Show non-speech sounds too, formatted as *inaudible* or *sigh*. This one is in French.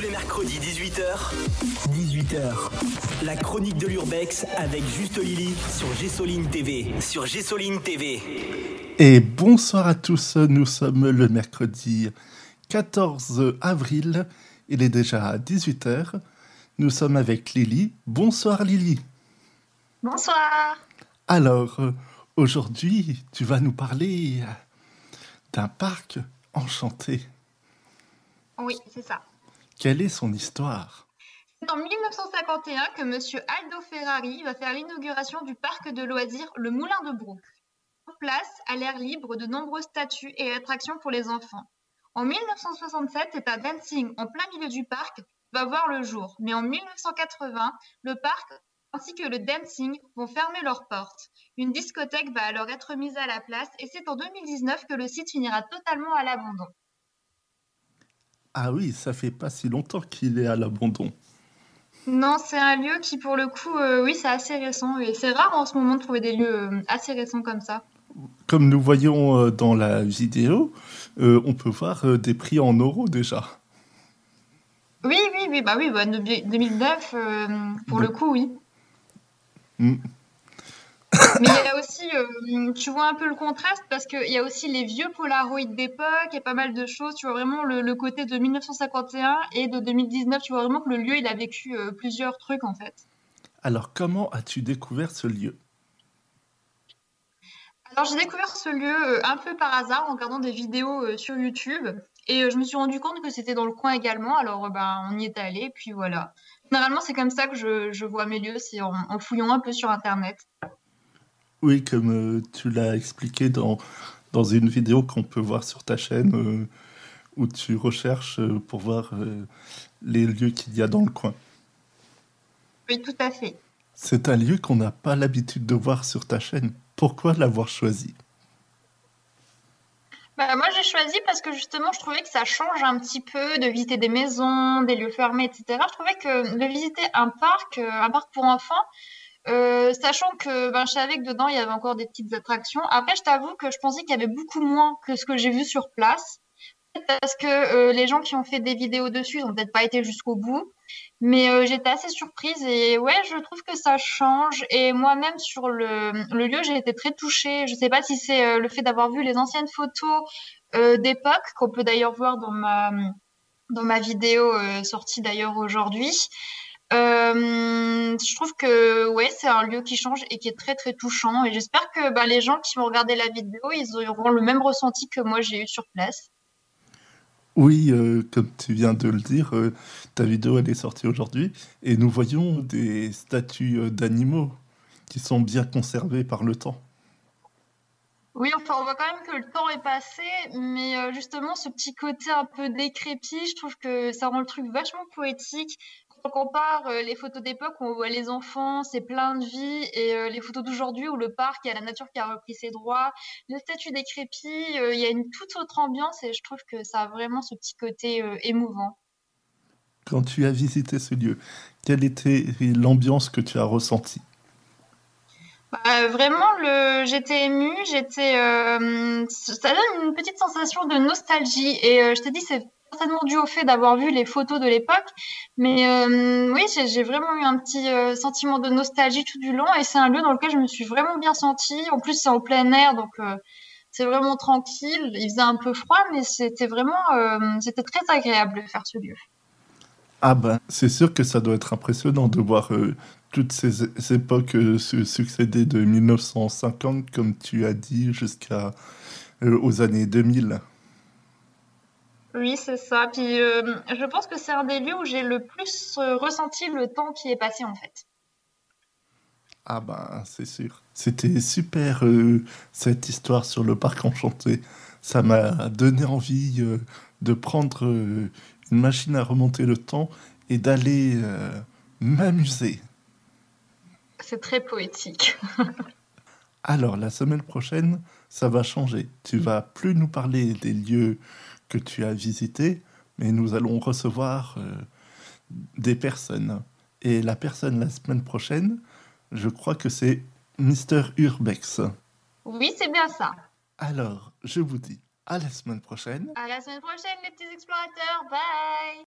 Tous les mercredis 18h, 18h, la chronique de l'Urbex avec Juste Lily sur Gessoline TV. Sur Gessoline TV. Et bonsoir à tous, nous sommes le mercredi 14 avril, il est déjà 18h. Nous sommes avec Lily. Bonsoir Lily. Bonsoir. Alors, aujourd'hui, tu vas nous parler d'un parc enchanté. Oui, c'est ça. Quelle est son histoire? C'est en 1951 que M. Aldo Ferrari va faire l'inauguration du parc de loisirs Le Moulin de Brook. Sur place, à l'air libre, de nombreuses statues et attractions pour les enfants. En 1967, c'est à Dancing, en plein milieu du parc, va voir le jour. Mais en 1980, le parc ainsi que le dancing vont fermer leurs portes. Une discothèque va alors être mise à la place et c'est en 2019 que le site finira totalement à l'abandon. Ah oui, ça fait pas si longtemps qu'il est à l'abandon. Non, c'est un lieu qui, pour le coup, euh, oui, c'est assez récent. Et c'est rare en ce moment de trouver des lieux euh, assez récents comme ça. Comme nous voyons euh, dans la vidéo, euh, on peut voir des prix en euros déjà. Oui, oui, oui, bah oui, bah, de- 2009, euh, pour le coup, oui. Mm. Mais il y a aussi, euh, tu vois un peu le contraste parce qu'il y a aussi les vieux Polaroid d'époque et pas mal de choses. Tu vois vraiment le, le côté de 1951 et de 2019. Tu vois vraiment que le lieu, il a vécu euh, plusieurs trucs en fait. Alors, comment as-tu découvert ce lieu? Alors j'ai découvert ce lieu euh, un peu par hasard en regardant des vidéos sur YouTube et je me suis rendu compte que c'était dans le coin également. Alors ben, on y est allé, puis voilà. Généralement, c'est comme ça que je, je vois mes lieux, c'est en, en fouillant un peu sur Internet. Oui, comme euh, tu l'as expliqué dans, dans une vidéo qu'on peut voir sur ta chaîne, euh, où tu recherches euh, pour voir les lieux qu'il y a dans le coin. Oui, tout à fait. C'est un lieu qu'on n'a pas l'habitude de voir sur ta chaîne. Pourquoi l'avoir choisi? Bah, moi, j'ai choisi parce que justement, je trouvais que ça change un petit peu de visiter des maisons, des lieux fermés, etc. Je trouvais que de visiter un parc, un parc pour enfants, euh, sachant que ben, je savais que dedans, il y avait encore des petites attractions. Après, je t'avoue que je pensais qu'il y avait beaucoup moins que ce que j'ai vu sur place. Parce que euh, les gens qui ont fait des vidéos dessus n'ont peut-être pas été jusqu'au bout. Mais euh, j'étais assez surprise et ouais, je trouve que ça change. Et moi-même, sur le, le lieu, j'ai été très touchée. Je sais pas si c'est le fait d'avoir vu les anciennes photos d'époque, qu'on peut d'ailleurs voir dans ma, dans ma vidéo sortie d'ailleurs aujourd'hui. Euh, je trouve que ouais, c'est un lieu qui change et qui est très très touchant. Et j'espère que bah, les gens qui vont regarder la vidéo, ils auront le même ressenti que moi j'ai eu sur place. Oui, euh, comme tu viens de le dire, euh, ta vidéo elle est sortie aujourd'hui et nous voyons des statues d'animaux qui sont bien conservées par le temps. Oui, enfin, on voit quand même que le temps est passé, mais justement, ce petit côté un peu décrépit, je trouve que ça rend le truc vachement poétique. Quand on compare euh, les photos d'époque où on voit les enfants, c'est plein de vie, et euh, les photos d'aujourd'hui où le parc, il y a la nature qui a repris ses droits, le statut décrépit, euh, il y a une toute autre ambiance, et je trouve que ça a vraiment ce petit côté émouvant. Quand tu as visité ce lieu, quelle était l'ambiance que tu as ressentie? Bah, vraiment, le... j'étais émue, j'étais, euh, ça donne une petite sensation de nostalgie. Et euh, je t'ai dit, c'est certainement dû au fait d'avoir vu les photos de l'époque. Mais euh, oui, j'ai vraiment eu un petit euh, sentiment de nostalgie tout du long. Et c'est un lieu dans lequel je me suis vraiment bien sentie. En plus, c'est en plein air, donc euh, c'est vraiment tranquille. Il faisait un peu froid, mais c'était vraiment, c'était très agréable de faire ce lieu. Ah ben, c'est sûr que ça doit être impressionnant de voir toutes ces époques se succéder de 1950, comme tu as dit, jusqu'à aux années 2000. Oui, c'est ça. Puis euh, je pense que c'est un des lieux où j'ai le plus euh, ressenti le temps qui est passé en fait. Ah ben, c'est sûr. C'était super euh, cette histoire sur le parc enchanté. Ça m'a donné envie euh, de prendre une machine à remonter le temps et d'aller m'amuser. C'est très poétique. *laughs* Alors, la semaine prochaine, ça va changer. Tu vas plus nous parler des lieux que tu as visités, mais nous allons recevoir euh, des personnes. Et la personne la semaine prochaine, je crois que c'est Mister Urbex. Oui, c'est bien ça. Alors, je vous dis à la semaine prochaine. À la semaine prochaine, les petits explorateurs. Bye